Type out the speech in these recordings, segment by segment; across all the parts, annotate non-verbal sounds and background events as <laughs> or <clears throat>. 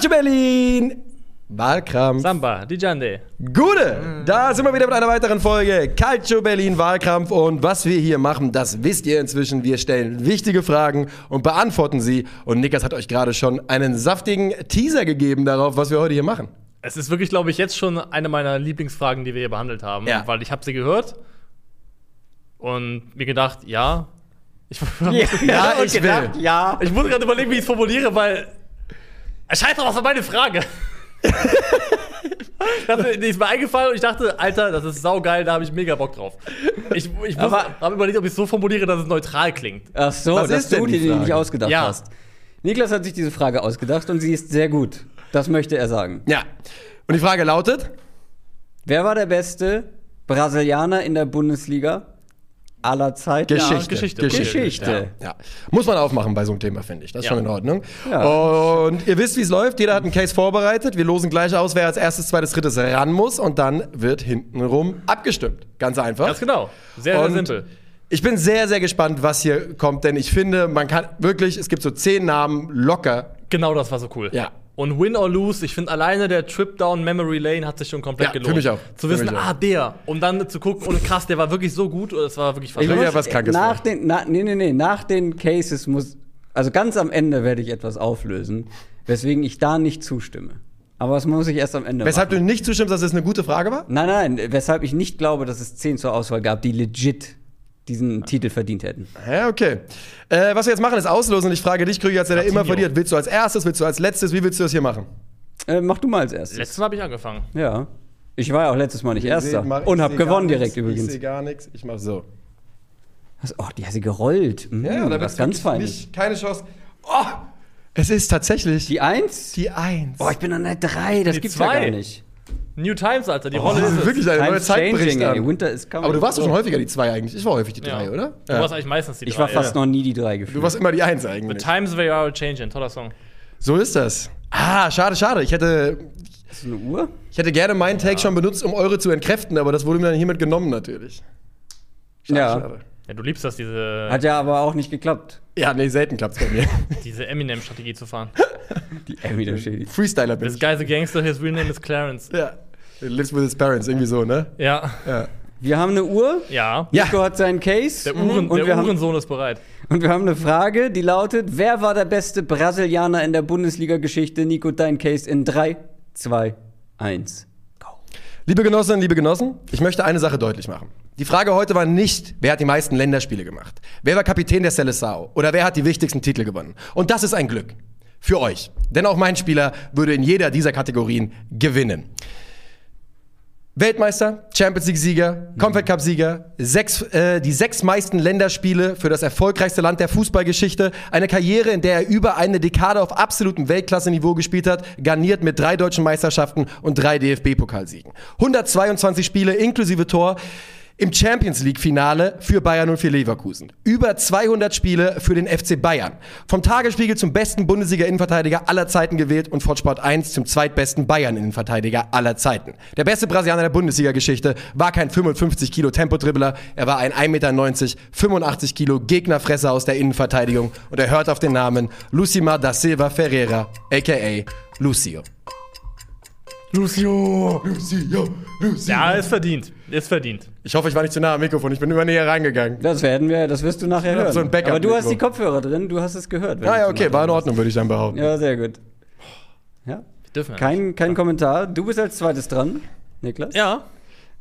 Calcio Berlin! Wahlkrampf. Samba, die Jande. Gute! Da sind wir wieder mit einer weiteren Folge Calcio Berlin Wahlkampf. Und was wir hier machen, das wisst ihr inzwischen. Wir stellen wichtige Fragen und beantworten sie. Und Nikas hat euch gerade schon einen saftigen Teaser gegeben darauf, was wir heute hier machen. Es ist wirklich, glaube ich, jetzt schon eine meiner Lieblingsfragen, die wir hier behandelt haben. Ja. Weil ich habe sie gehört und mir gedacht, ja. Ich, <laughs> Ja, ich will. Ja. ich muss gerade überlegen, wie ich es formuliere, weil scheint doch, was war meine Frage. <laughs> das, die ist mir eingefallen und ich dachte, Alter, das ist saugeil, da habe ich mega Bock drauf. Ich, ich habe überlegt, ob ich es so formuliere, dass es neutral klingt. Ach so, Was dass ist denn du die dir die nicht ausgedacht Ja. hast. Niklas hat sich diese Frage ausgedacht und sie ist sehr gut. Das möchte er sagen. Ja. Und die Frage lautet: Wer war der beste Brasilianer in der Bundesliga aller Zeiten? Geschichte. Geschichte. Geschichte. Ja, ja. Muss man aufmachen bei so einem Thema, finde ich. Das ist Ja. schon in Ordnung. Ja. Und ihr wisst, wie es läuft. Jeder hat einen Case vorbereitet. Wir losen gleich aus, wer als erstes, zweites, drittes ran muss. Und dann wird hintenrum abgestimmt. Ganz einfach. Ganz genau. Sehr, sehr Und simpel. Ich bin sehr, sehr gespannt, was hier kommt, denn ich finde, man kann wirklich, es gibt so zehn Namen locker. Genau das war so cool. Ja. Und Win or Lose, ich finde alleine der Trip down Memory Lane hat sich schon komplett Ja, gelohnt. für mich auch. Zu wissen, ah, der. Und dann zu gucken, und krass, der war wirklich so gut, oder es war wirklich Ich will ja was Krankes nach den, na, nee, nee, nee, nach den Cases muss, also ganz am Ende werde ich etwas auflösen, weswegen ich da nicht zustimme. Aber das muss ich erst am Ende Weshalb machen. du nicht zustimmst, dass es eine gute Frage war? Nein, nein, weshalb ich nicht glaube, dass es zehn zur Auswahl gab, die legit diesen Titel verdient hätten. Ja, okay. Äh, was wir jetzt machen, ist auslosen. Und ich frage dich, Krüger, als der, der immer verliert. Willst du als erstes, willst du als letztes? Wie willst du das hier machen? Äh, mach du mal als erstes. Letztes Mal habe ich angefangen. Ja. Ich war ja auch letztes Mal nicht Erster. Seht, mach- Und ich hab seh gewonnen gar direkt nix, Ich übrigens. sehe gar nichts. Ich mach so. Was- Oh, die hat sie gerollt. Mm, Ja, da bist ganz du fein. nicht, keine Chance. Oh, es ist tatsächlich die, Die Eins? Eins. Boah, ich bin an der Drei. Das Die gibt's ja gar nicht. New Times, Alter, die oh, Rolle das ist ist es. wirklich eine neue Zeit bricht changing, ey. an. Winter is coming. Aber du warst doch schon häufiger die zwei eigentlich. Ich war häufig die drei, Ja. oder? Du warst eigentlich meistens die Ich drei, war fast ja. noch nie die Drei gefühlt. Du warst immer die Eins The eigentlich. Times They Are Changing, toller Song. So ist das. Ah, schade, schade. Ich hätte, Hast du eine Uhr? ich hätte gerne meinen Take schon benutzt, um eure zu entkräften, aber das wurde mir dann hiermit genommen natürlich. Schade, Ja. schade. Ja, du liebst das, diese, Hat ja aber auch nicht geklappt. Ja, nee, selten klappt's bei mir. <laughs> diese Eminem-Strategie zu fahren. Die Emmy der Shady. Freestyler bin This ich. guy's a gangster, his real name is Clarence. Ja. He lives with his parents, irgendwie so, ne? Ja. Ja. Wir haben eine Uhr. Ja. Ja. Nico hat seinen Case. Der, Uhren, und, der wir haben, Uhrensohn ist bereit. und wir haben eine Frage, die lautet: Wer war der beste Brasilianer in der Bundesliga-Geschichte? Nico, dein Case in 3, 2, 1. Liebe Genossinnen, liebe Genossen, ich möchte eine Sache deutlich machen. Die Frage heute war nicht, wer hat die meisten Länderspiele gemacht? Wer war Kapitän der Seleção? Oder wer hat die wichtigsten Titel gewonnen? Und das ist ein Glück. Für euch. Denn auch mein Spieler würde in jeder dieser Kategorien gewinnen. Weltmeister, Champions League-Sieger, Confed Cup-Sieger, sechs, äh, die sechs meisten Länderspiele für das erfolgreichste Land der Fußballgeschichte, eine Karriere, in der er über eine Dekade auf absolutem Weltklasse-Niveau gespielt hat, garniert mit drei deutschen Meisterschaften und drei DFB-Pokalsiegen. 122 Spiele inklusive Tor im Champions League-Finale für Bayern und für Leverkusen. Über 200 Spiele für den FC Bayern. Vom Tagesspiegel zum besten Bundesliga-Innenverteidiger aller Zeiten gewählt und von Sport 1 zum zweitbesten Bayern-Innenverteidiger aller Zeiten. Der beste Brasilianer der Bundesliga-Geschichte war kein 55 Kilo Tempodribbler, er war ein 1,90 Meter, 85 Kilo Gegnerfresser aus der Innenverteidigung und er hört auf den Namen Lucimar da Silva Ferreira, a.k.a. Lucio. Lucio, Lucio, Lucio. Ja, ist verdient. Ist verdient. Ich hoffe, ich war nicht zu nah am Mikrofon. Ich bin immer näher reingegangen. Das werden wir, das wirst du nachher Ja, hören. so ein Backup- aber du hast die Kopfhörer drin, du hast es gehört. Ah ja, okay, war in Ordnung, würde ich dann behaupten. Ja, sehr gut. Ja. Wir dürfen ja Kein, kein Kommentar. Du bist als zweites dran, Niklas. Ja.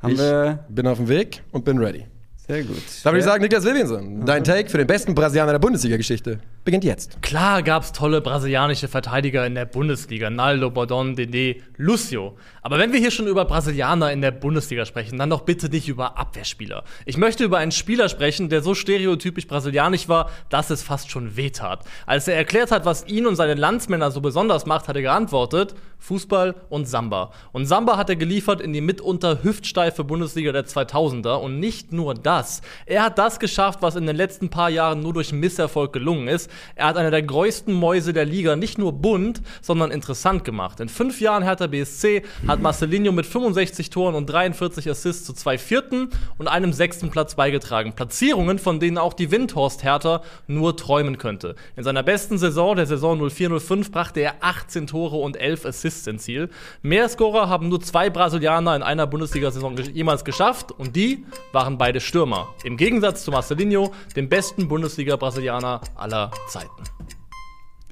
Haben ich wir. bin auf dem Weg und bin ready. Sehr gut. Da würde ich sagen, Niklas Williamson, dein Take für den besten Brasilianer der Bundesliga-Geschichte beginnt jetzt. Klar gab es tolle brasilianische Verteidiger in der Bundesliga. Naldo, Bordon, Dede, Lucio. Aber wenn wir hier schon über Brasilianer in der Bundesliga sprechen, dann doch bitte nicht über Abwehrspieler. Ich möchte über einen Spieler sprechen, der so stereotypisch brasilianisch war, dass es fast schon wehtat. Als er erklärt hat, was ihn und seine Landsmänner so besonders macht, hat er geantwortet, Fußball und Samba. Und Samba hat er geliefert in die mitunter hüftsteife Bundesliga der 2000er. Und nicht nur das. Er hat das geschafft, was in den letzten paar Jahren nur durch Misserfolg gelungen ist. Er hat eine der größten Mäuse der Liga nicht nur bunt, sondern interessant gemacht. In fünf Jahren Hertha BSC hat Marcelinho mit 65 Toren und 43 Assists zu zwei vierten und einem sechsten Platz beigetragen. Platzierungen, von denen auch die Windhorst Hertha nur träumen könnte. In seiner besten Saison, der Saison 04-05, brachte er 18 Tore und 11 Assists ins Ziel. Mehr Scorer haben nur zwei Brasilianer in einer Bundesliga-Saison jemals geschafft und die waren beide Stürmer. Im Gegensatz zu Marcelinho, dem besten Bundesliga-Brasilianer aller Zeiten.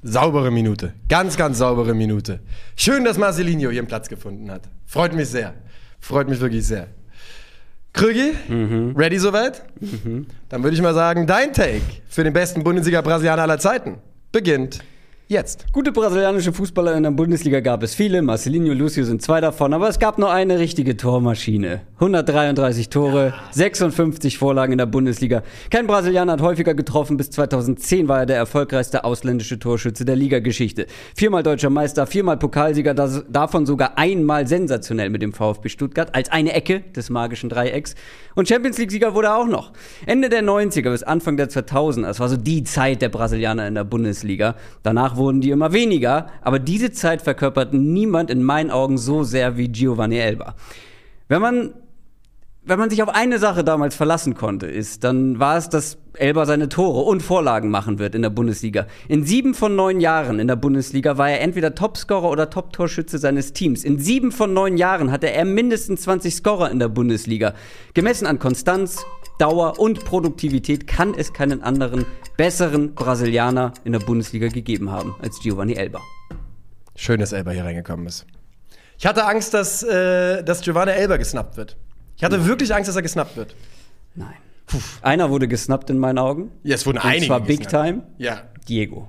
Saubere Minute. Ganz, ganz saubere Minute. Schön, dass Marcelinho ihren Platz gefunden hat. Freut mich sehr. Freut mich wirklich sehr. Krügi, ready soweit? Dann würde ich mal sagen, dein Take für den besten Bundesliga-Brasilianer aller Zeiten beginnt jetzt. Gute brasilianische Fußballer in der Bundesliga gab es viele. Marcelinho, Lucio sind zwei davon, aber es gab nur eine richtige Tormaschine. 133 Tore, 56 Vorlagen in der Bundesliga. Kein Brasilianer hat häufiger getroffen. Bis 2010 war er der erfolgreichste ausländische Torschütze der Ligageschichte. Viermal deutscher Meister, viermal Pokalsieger, das, davon sogar einmal sensationell mit dem VfB Stuttgart als eine Ecke des magischen Dreiecks. Und Champions League-Sieger wurde er auch noch. Ende der 90er bis Anfang der 2000er, das war so die Zeit der Brasilianer in der Bundesliga. Danach wurden die immer weniger, aber diese Zeit verkörpert niemand in meinen Augen so sehr wie Giovanni Elba. Wenn man wenn man sich auf eine Sache damals verlassen konnte, ist, dann war es, dass Elba seine Tore und Vorlagen machen wird in der Bundesliga. In sieben von neun Jahren in der Bundesliga war er entweder Topscorer oder Top-Torschütze seines Teams. In sieben von neun Jahren hatte er mindestens 20 Scorer in der Bundesliga. Gemessen an Konstanz, Dauer und Produktivität kann es keinen anderen besseren Brasilianer in der Bundesliga gegeben haben als Giovanni Elba. Schön, dass Elba hier reingekommen ist. Ich hatte Angst, dass, äh, dass Giovanni Elba gesnappt wird. Ich hatte wirklich Angst, dass er gesnappt wird. Nein. Einer wurde gesnappt in meinen Augen. Ja, es wurden Und einige zwar Big gesnappt. Time. Ja. Diego.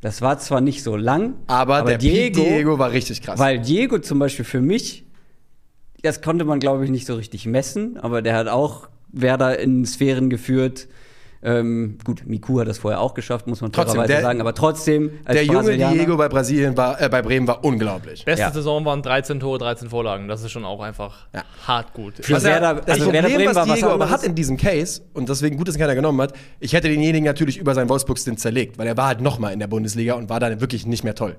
Das war zwar nicht so lang, Aber, der Diego, Diego war richtig krass. weil Diego zum Beispiel für mich, das konnte man glaube ich nicht so richtig messen, aber der hat auch Werder in Sphären geführt. Ähm, gut, Miku hat das vorher auch geschafft, muss man Trotzdem, der- sagen, aber trotzdem als der junge Diego bei Brasilien war, äh, bei Bremen war unglaublich. Beste Ja. Saison waren 13 Tore, 13 Vorlagen. Das ist schon auch einfach Ja. hart gut. Für Was er, Werder- das also Werder Problem, Bremen war was was Diego aber hat in diesem Case, und deswegen gut, dass ihn keiner genommen hat, ich hätte denjenigen natürlich über seinen Wolfsburg-Stint zerlegt, weil er war halt nochmal in der Bundesliga und war dann wirklich nicht mehr toll.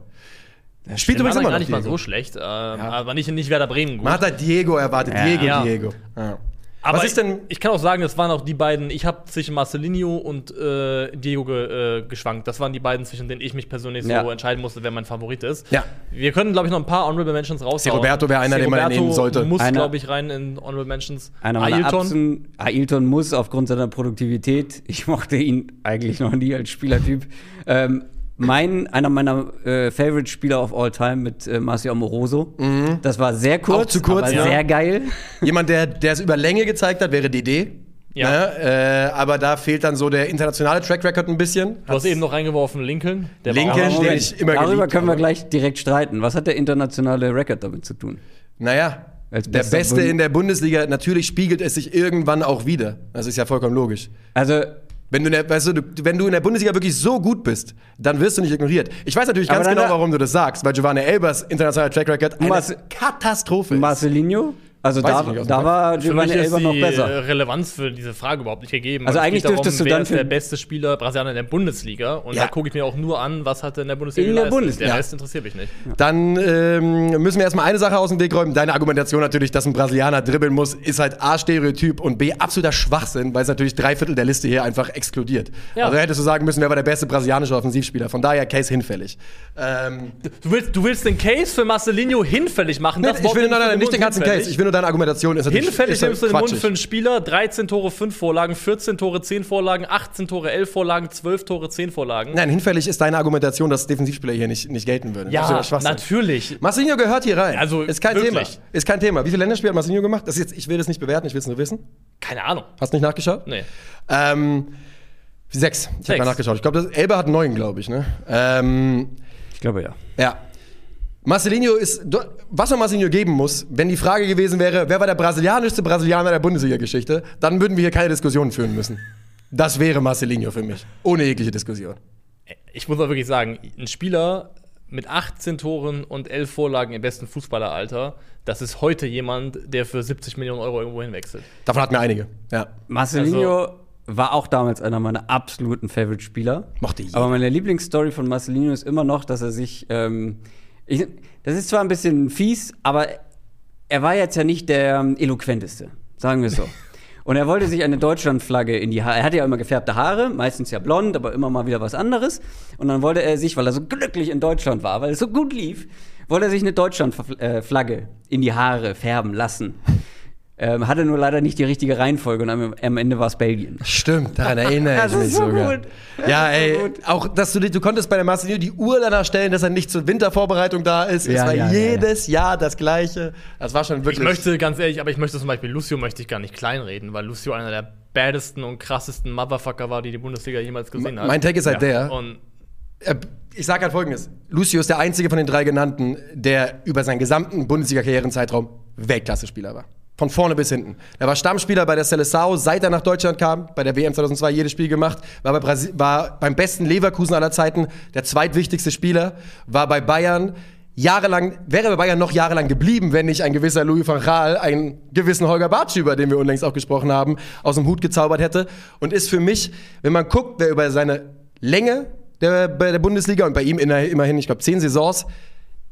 Er spielt übrigens war immer gar noch nicht mal Diego. so schlecht, äh, aber nicht, nicht Werder Bremen gut. Man hat halt Diego erwartet, Ja. Diego, Ja. Diego. Ja. Aber was ist denn, Ich, ich kann auch sagen, das waren auch die beiden. Ich habe zwischen Marcelinho und äh, Diego ge, äh, geschwankt. Das waren die beiden, zwischen denen ich mich persönlich Ja. so entscheiden musste, wer mein Favorit ist. Ja. Wir können, glaube ich, noch ein paar Honorable Mentions raushauen. Roberto wäre einer, den man Roberto nehmen sollte. muss, glaube ich, rein in Honorable Mentions. Einer. Ailton. Ailton muss aufgrund seiner Produktivität, <laughs> ich mochte ihn eigentlich noch nie als Spielertyp, ähm, mein, einer meiner äh, Favorite-Spieler of all time mit äh, Marcio Amoroso. Das war sehr kurz, Mhm. Auch zu kurz, aber ja. sehr geil. jemand, der der es über Länge gezeigt hat, wäre DD. Ja. Ne? Äh, aber da fehlt dann so der internationale Track Record ein bisschen. Du hast eben noch reingeworfen Lincoln. Der Lincoln den ich immer Darüber geliebt können wir gleich direkt streiten. Was hat der internationale Record damit zu tun? Naja, Als der Beste Bund- in der Bundesliga, natürlich spiegelt es sich irgendwann auch wieder. Das ist ja vollkommen logisch. Also, Wenn du, in der, weißt du, wenn du in der Bundesliga wirklich so gut bist, dann wirst du nicht ignoriert. Ich weiß natürlich ganz genau, warum du das sagst, weil Giovanni Elbers internationaler Track Record eine Mas- Katastrophe ist. Marcelinho? Also Weiß da, ich nicht da war Für mich Giovanni ist Elber die noch besser. Relevanz für diese Frage überhaupt nicht gegeben. Also eigentlich darum, dürftest du dann ist der für- beste Spieler Brasilianer in der Bundesliga. Und Ja. da gucke ich mir auch nur an, was hat er in der Bundesliga In der. Bundesliga. Der Rest interessiert mich nicht. Dann ähm, müssen wir erstmal eine Sache aus dem Weg räumen. Deine Argumentation natürlich, dass ein Brasilianer dribbeln muss, ist halt A, Stereotyp und B, absoluter Schwachsinn, weil es natürlich drei Viertel der Liste hier einfach exkludiert. Ja. Also hättest du sagen müssen, wer war der beste brasilianische Offensivspieler. Von daher Case hinfällig. Ähm, Du willst, du willst den Case für Marcelinho hinfällig machen? nee, Das ich will nein, nein, nicht den ganzen hinfällig? Case. Ich will nur deine Argumentation ist natürlich Hinfällig ist nimmst du den Mund für einen Spieler, 13 Tore, 5 Vorlagen, 14 Tore, 10 Vorlagen, 18 Tore, 11 Vorlagen, 12 Tore, 10 Vorlagen. Nein, hinfällig ist deine Argumentation, dass Defensivspieler hier nicht, nicht gelten würden. ja, natürlich. Marcinho gehört hier rein. Also, ist kein wirklich. Thema. Ist kein Thema. Wie viele Länderspiele hat Marcinho gemacht? Das ist jetzt, ich will das nicht bewerten, ich will es nur wissen. Keine Ahnung. Hast nicht nachgeschaut? Nee. Ähm, sechs. Ich habe mal nachgeschaut. Ich glaube, Elba hat neun, glaube ich. Ne? Ähm, Ich glaube ja. ja. Marcelinho ist, was man Marcelinho geben muss, wenn die Frage gewesen wäre, wer war der brasilianischste Brasilianer der Bundesliga-Geschichte, dann würden wir hier keine Diskussionen führen müssen. Das wäre Marcelinho für mich. Ohne jegliche Diskussion. Ich muss mal wirklich sagen, ein Spieler mit 18 Toren und 11 Vorlagen im besten Fußballeralter, das ist heute jemand, der für 70 Millionen Euro irgendwo hinwechselt. Davon hatten wir einige. Ja. Marcelinho, war auch damals einer meiner absoluten Favorite-Spieler. Mochte jeder. Aber meine Lieblingsstory von Marcelino ist immer noch, dass er sich. Ähm, ich, das ist zwar ein bisschen fies, aber er war jetzt ja nicht der ähm, eloquenteste, sagen wir so. <laughs> Und er wollte sich eine Deutschlandflagge in die Haare. Er hatte ja immer gefärbte Haare, meistens ja blond, aber immer mal wieder was anderes. Und dann wollte er sich, weil er so glücklich in Deutschland war, weil es so gut lief, wollte er sich eine Deutschlandflagge in die Haare färben lassen. Ähm, hatte nur leider nicht die richtige Reihenfolge und am, am Ende war es Belgien. Stimmt, daran erinnere <laughs> ich Das ist mich so sogar. gut. Ja, Das ist ey, so gut. auch, dass du, du konntest bei der Marcelino die Uhr danach stellen, dass er nicht zur Wintervorbereitung da ist. es Ja, war ja, ja, jedes Jahr das Gleiche. Das war schon Ich wirklich. möchte, ganz ehrlich, aber ich möchte zum Beispiel Lucio möchte ich gar nicht kleinreden, weil Lucio einer der baddesten und krassesten Motherfucker war, die die Bundesliga jemals gesehen hat. mein Take ist halt der. Und Äh, Ich sage halt folgendes: Lucio ist der einzige von den drei genannten, der über seinen gesamten Bundesliga-Karrierenzeitraum Weltklasse-Spieler war. Von vorne bis hinten. Er war Stammspieler bei der Seleção, seit er nach Deutschland kam, bei der WM 2002 jedes Spiel gemacht, war, bei Brasi war beim besten Leverkusen aller Zeiten der zweitwichtigste Spieler, war bei Bayern jahrelang, wäre bei Bayern noch jahrelang geblieben, wenn nicht ein gewisser Louis van Gaal einen gewissen Holger Bartsch, über den wir unlängst auch gesprochen haben, aus dem Hut gezaubert hätte. Und ist für mich, wenn man guckt, wer über seine Länge der, bei der Bundesliga und bei ihm immerhin, ich glaube, zehn Saisons,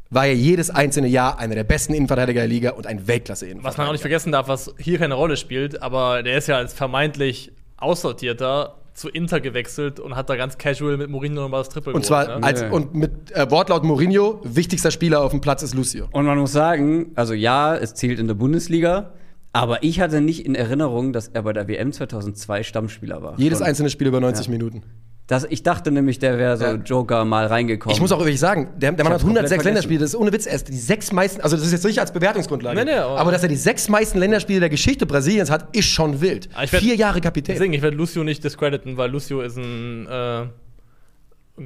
war er jedes einzelne Jahr einer der besten Innenverteidiger der Liga und ein Weltklasse-Innenverteidiger. was man auch nicht vergessen darf, was hier keine Rolle spielt, aber der ist ja als vermeintlich Aussortierter zu Inter gewechselt und hat da ganz casual mit Mourinho nochmal das Triple Und zwar geholt, ne? als, Ja. und mit äh, Wortlaut Mourinho, wichtigster Spieler auf dem Platz ist Lucio. Und man muss sagen, also ja, es zählt in der Bundesliga, aber ich hatte nicht in Erinnerung, dass er bei der WM 2002 Stammspieler war. Jedes Und einzelne Spiel über 90 Minuten. Das, ich dachte nämlich, der wäre so Ja. Joker mal reingekommen. Ich muss auch wirklich sagen, der, der Mann hat 106 komplett vergessen. Länderspiele, das ist ohne Witz erst die sechs meisten, also das ist jetzt nicht als Bewertungsgrundlage, Nee, nee, aber- aber dass er die sechs meisten Länderspiele der Geschichte Brasiliens hat, ist schon wild. Ich werd- Vier Jahre Kapitän. Deswegen, ich werde Lucio nicht discrediten, weil Lucio ist ein äh,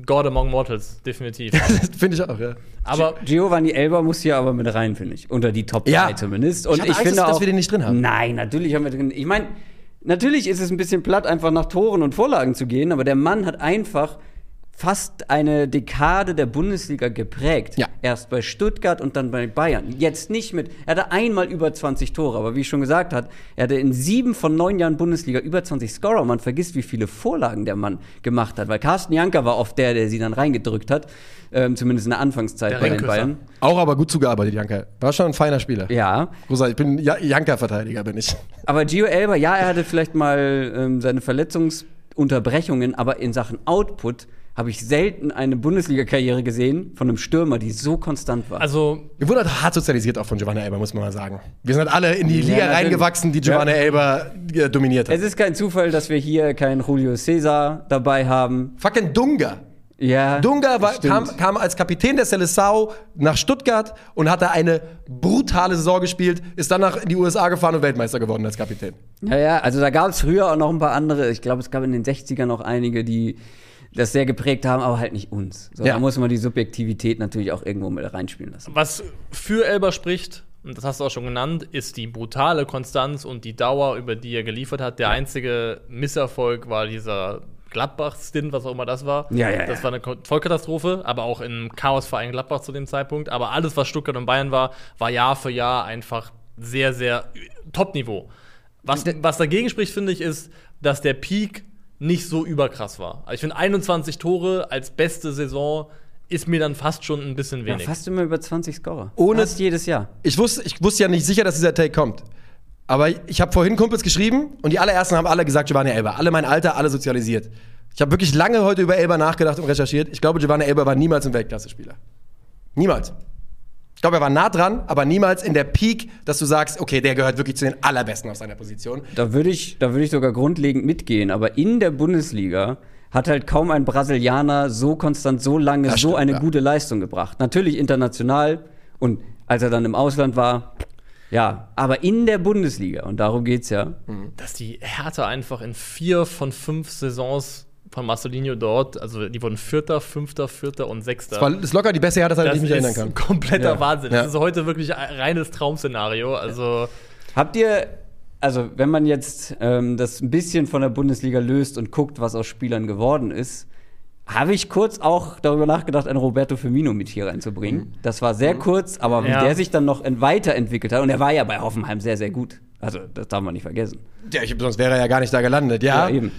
God among Mortals, definitiv. Das <laughs> finde ich auch, ja. aber Giovanni Elber muss hier aber mit rein, finde ich. Unter die Top 3 Ja. zumindest. Ich Und ich, Angst, finde dass- dass auch, wir den nicht drin haben. Nein, natürlich haben wir drin. Ich meine, natürlich ist es ein bisschen platt, einfach nach Toren und Vorlagen zu gehen, aber der Mann hat einfach fast eine Dekade der Bundesliga geprägt. Ja. Erst bei Stuttgart und dann bei Bayern. Jetzt nicht mit. Er hatte einmal über 20 Tore, aber wie ich schon gesagt hat, er hatte in sieben von neun Jahren Bundesliga über 20 Scorer. Man vergisst, wie viele Vorlagen der Mann gemacht hat, weil Carsten Janker war oft der, der sie dann reingedrückt hat. Ähm, zumindest in der Anfangszeit Der bei den. Bayern. Auch aber gut zugearbeitet, Janka. War schon ein feiner Spieler. Ja, Großartig. Ich bin ja Janka-Verteidiger, bin ich. Aber Gio Elber, ja, er hatte vielleicht mal ähm, seine Verletzungsunterbrechungen, aber in Sachen Output habe ich selten eine Bundesliga-Karriere gesehen von einem Stürmer, die so konstant war. also Wir wurden halt hart sozialisiert auch von Giovanna Elber, muss man mal sagen. Wir sind halt alle in die Ja, Liga reingewachsen, die Giovanna Ja. Elber äh, dominiert hat. es ist kein Zufall, dass wir hier keinen Julio Cesar dabei haben. Fucking Dunga. Ja, Dunga war, kam, kam als Kapitän der Seleção nach Stuttgart und hat da eine brutale Saison gespielt, ist danach in die USA gefahren und Weltmeister geworden als Kapitän. Ja, ja, also da gab es früher auch noch ein paar andere. Ich glaube, es gab in den 60ern noch einige, die das sehr geprägt haben, aber halt nicht uns. So, Ja. Da muss man die Subjektivität natürlich auch irgendwo mit reinspielen lassen. Was für Elber spricht, und das hast du auch schon genannt, ist die brutale Konstanz und die Dauer, über die er geliefert hat. Der einzige Misserfolg war dieser Gladbach-Stint, was auch immer das war. Ja, ja, Das ja. war eine Vollkatastrophe, aber auch im Chaosverein Gladbach zu dem Zeitpunkt. Aber alles, was Stuttgart und Bayern war, war Jahr für Jahr einfach sehr, sehr Top-Niveau. Was, was dagegen spricht, finde ich, ist, dass der Peak nicht so überkrass war. Also ich finde 21 Tore als beste Saison ist mir dann fast schon ein bisschen Ja, wenig. fast immer über 20 Scorer. Ohne- fast jedes Jahr. Ich wusste, ich wusste ja nicht sicher, dass dieser Take kommt. Aber ich habe vorhin Kumpels geschrieben und die allerersten haben alle gesagt, Giovanni Elber. Alle mein Alter, alle sozialisiert. Ich habe wirklich lange heute über Elber nachgedacht und recherchiert. Ich glaube, Giovanni Elber war niemals ein Weltklasse-Spieler. Niemals. Ich glaube, er war nah dran, aber niemals in der Peak, dass du sagst, okay, der gehört wirklich zu den Allerbesten auf seiner Position. Da würde ich, da würde ich sogar grundlegend mitgehen. Aber in der Bundesliga hat halt kaum ein Brasilianer so konstant, so lange, Das so stimmt, eine ja. gute Leistung gebracht. Natürlich international und als er dann im Ausland war, ja, aber in der Bundesliga, und darum geht's ja. dass die Hertha einfach in vier von fünf Saisons von Marcelinho dort, also die wurden Vierter, Fünfter, Vierter und Sechster. Das war das ist locker die beste die das ich mich erinnern ist kann. kompletter Ja. Wahnsinn. Ja. Das ist heute wirklich ein reines Traum-Szenario. Also Habt ihr, also wenn man jetzt ähm, das ein bisschen von der Bundesliga löst und guckt, was aus Spielern geworden ist, habe ich kurz auch darüber nachgedacht, einen Roberto Firmino mit hier reinzubringen. Das war sehr kurz, aber wie Ja. der sich dann noch en- weiterentwickelt hat, und er war ja bei Hoffenheim sehr, sehr gut. Also, das darf man nicht vergessen. Ja, ich, sonst wäre er ja gar nicht da gelandet, ja. Ja, eben.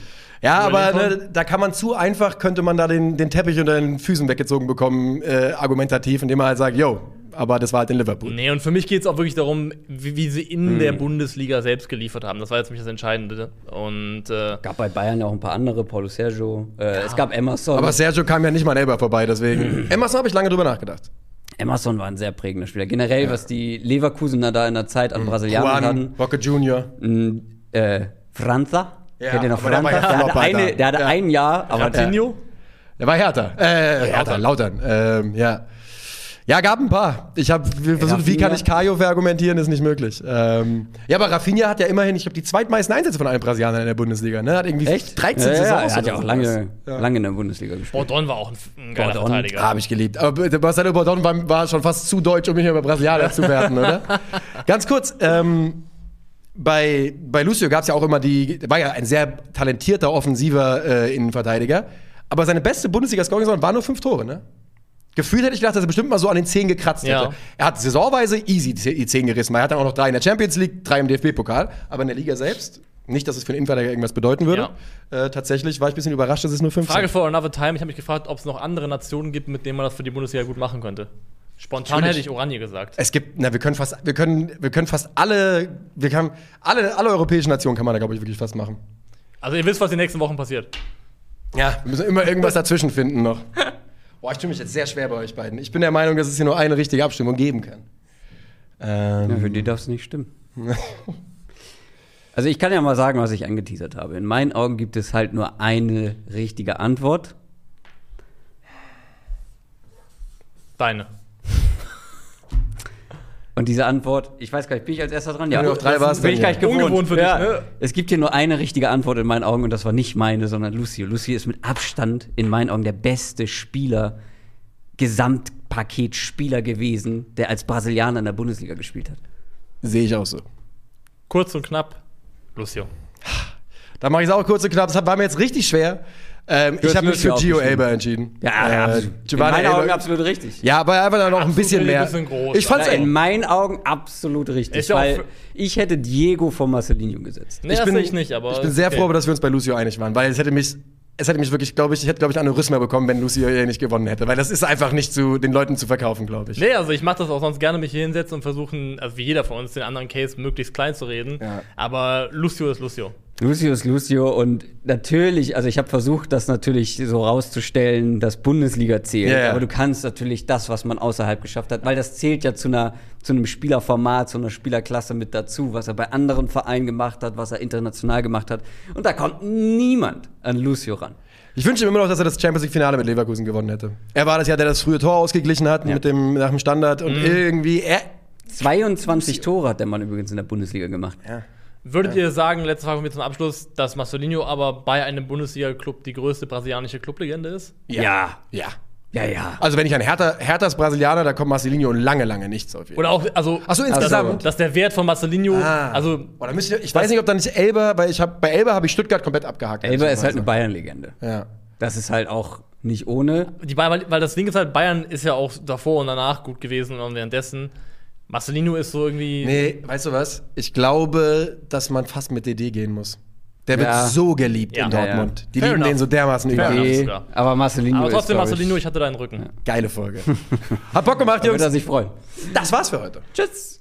Ja, aber ne, da kann man zu einfach, könnte man da den, den Teppich unter den Füßen weggezogen bekommen, äh, argumentativ, indem man halt sagt, yo, aber das war halt in Liverpool. Nee, und für mich geht es auch wirklich darum, wie, wie sie in der Bundesliga selbst geliefert haben. Das war jetzt für mich das Entscheidende. Und äh, Gab bei Bayern ja auch ein paar andere, Paulo Sergio. Äh, Es gab Emerson. Aber Sergio kam ja nicht mal an Elber vorbei, deswegen. <clears throat> Emerson habe ich lange drüber nachgedacht. Emerson war ein sehr prägender Spieler. Generell, was die Leverkusener da in der Zeit an Brasilianern hatten. Juan, Roque Junior. Äh, Franza. Ja, Kennt ihr noch aber der ja Der, hatte, eine, der hatte Ja. ein Jahr, aber Coutinho? Der war Hertha. Äh, Hertha, Lautern. Ähm, ja. Ja, gab ein paar. Ich habe versucht, wie kann ich Kajo verargumentieren, ist nicht möglich. Ähm, ja, aber Rafinha hat ja immerhin, ich glaube, die zweitmeisten Einsätze von allen Brasilianern in der Bundesliga. Ne? Hat irgendwie Echt? 13 ja, ja, Saisons. Er hat ja auch lange, Ja. lange in der Bundesliga gespielt. Bordon war auch ein, ein geiler Bordon. Verteidiger. Habe ich geliebt. Aber Marcelo Bordon war, war schon fast zu deutsch, um mich über Brasilianer zu werten, oder? <laughs> Ganz kurz, ähm, bei, bei Lucio gab es ja auch immer die, war ja ein sehr talentierter, offensiver äh, Innenverteidiger. Aber seine beste Bundesliga-Scoring-Saison war nur fünf Tore, ne? Gefühlt hätte ich gedacht, dass er bestimmt mal so an den Zehn gekratzt Ja. hätte. Er hat saisonweise easy die Zehn gerissen. Er hat dann auch noch drei in der Champions League, drei im DFB-Pokal. Aber in der Liga selbst, nicht, dass es für einen Innenverteidiger irgendwas bedeuten würde. Äh, tatsächlich war ich ein bisschen überrascht, dass es nur fünf Frage sind. for another time. Ich habe mich gefragt, ob es noch andere Nationen gibt, mit denen man das für die Bundesliga gut machen könnte. Spontan Natürlich. hätte ich Oranje gesagt. Es gibt, na, wir können fast, wir können, wir können fast alle, wir können, alle, alle europäischen Nationen kann man da, glaube ich, wirklich fast machen. Also ihr wisst, was in den nächsten Wochen passiert. Ja, wir müssen immer irgendwas dazwischen finden noch. <laughs> Boah, ich tue mich jetzt sehr schwer bei euch beiden. Ich bin der Meinung, dass es hier nur eine richtige Abstimmung geben kann. Ja, Ähm, für die darf es nicht stimmen. also ich kann ja mal sagen, was ich angeteasert habe. In meinen Augen gibt es halt nur eine richtige Antwort. Deine. Und diese Antwort, ich weiß gar nicht, bin ich als erster dran? Wenn du auf drei warst, bin ich gar nicht gewohnt. Ungewohnt für dich, ne? Es gibt hier nur eine richtige Antwort in meinen Augen und das war nicht meine, sondern Lucio. Lucio ist mit Abstand in meinen Augen der beste Spieler, Gesamtpaket-Spieler gewesen, der als Brasilianer in der Bundesliga gespielt hat. Sehe ich auch so. Kurz und knapp. Lucio. Da mache ich es auch kurz und knapp. Das war mir jetzt richtig schwer. Ähm, ich habe mich für Gio. Elber entschieden. Ja, äh, in meinen Augen Elber. absolut richtig. Ja, aber einfach dann noch ein Absolut bisschen ein mehr. bisschen groß, ich fand's In meinen Augen absolut richtig, auch weil ich hätte Diego vor Marcelinho gesetzt. Nee, das sehe ich nicht, aber. ich bin sehr okay. froh, dass wir uns bei Lucio einig waren, weil es hätte mich, es hätte mich wirklich, glaube ich, ich hätte, glaube ich, Aneurysma bekommen, wenn Lucio hier nicht gewonnen hätte, weil das ist einfach nicht zu den Leuten zu verkaufen, glaube ich. Nee, also ich mache das auch sonst gerne, mich hier hinsetzen und versuchen, also wie jeder von uns, den anderen Case möglichst klein zu reden. Ja. Aber Lucio ist Lucio. Lucio ist Lucio und natürlich, also ich habe versucht, das natürlich so rauszustellen, dass Bundesliga zählt. Ja, ja. Aber du kannst natürlich das, was man außerhalb geschafft hat, weil das zählt ja zu einer zu einem Spielerformat, zu einer Spielerklasse mit dazu, was er bei anderen Vereinen gemacht hat, was er international gemacht hat. Und da kommt niemand an Lucio ran. Ich wünsche ihm immer noch, dass er das Champions League Finale mit Leverkusen gewonnen hätte. Er war das ja, der das frühe Tor ausgeglichen hat mit dem nach dem Standard und irgendwie er 22 Tore hat der Mann übrigens in der Bundesliga gemacht. Würdet ihr sagen, letzte Frage von mir zum Abschluss, dass Marcelinho aber bei einem Bundesliga-Club die größte brasilianische Clublegende ist? Ja. ja. Ja, ja. Also wenn ich an Hertha, Herthas Brasilianer, da kommt Marcelinho lange, lange nichts auf jeden Oder auch, also, Ach so, dass, insgesamt. dass der Wert von Marcelinho, Ah. also, Oder ich, ich weiß nicht, ob da nicht Elber, weil ich habe bei Elber habe ich Stuttgart komplett abgehakt. Elber ist halt eine. Bayern-Legende. Ja. Das ist halt auch nicht ohne. die, weil, weil das Ding ist halt, Bayern ist ja auch davor und danach gut gewesen und währenddessen. Marcelinho ist so irgendwie. Nee, weißt du was? Ich glaube, dass man fast mit DD gehen muss. Der wird Ja. so geliebt Ja. in Ja, Dortmund. ja. Die Fair lieben enough. den so dermaßen Fair über. enough. Sogar. aber Marcelinho aber ist, trotzdem, glaub ich, Marcelinho, ich hatte deinen Rücken. Geile Folge. <laughs> Hat Bock gemacht, Da wird er Jungs. sich freuen. Das war's für heute. Tschüss.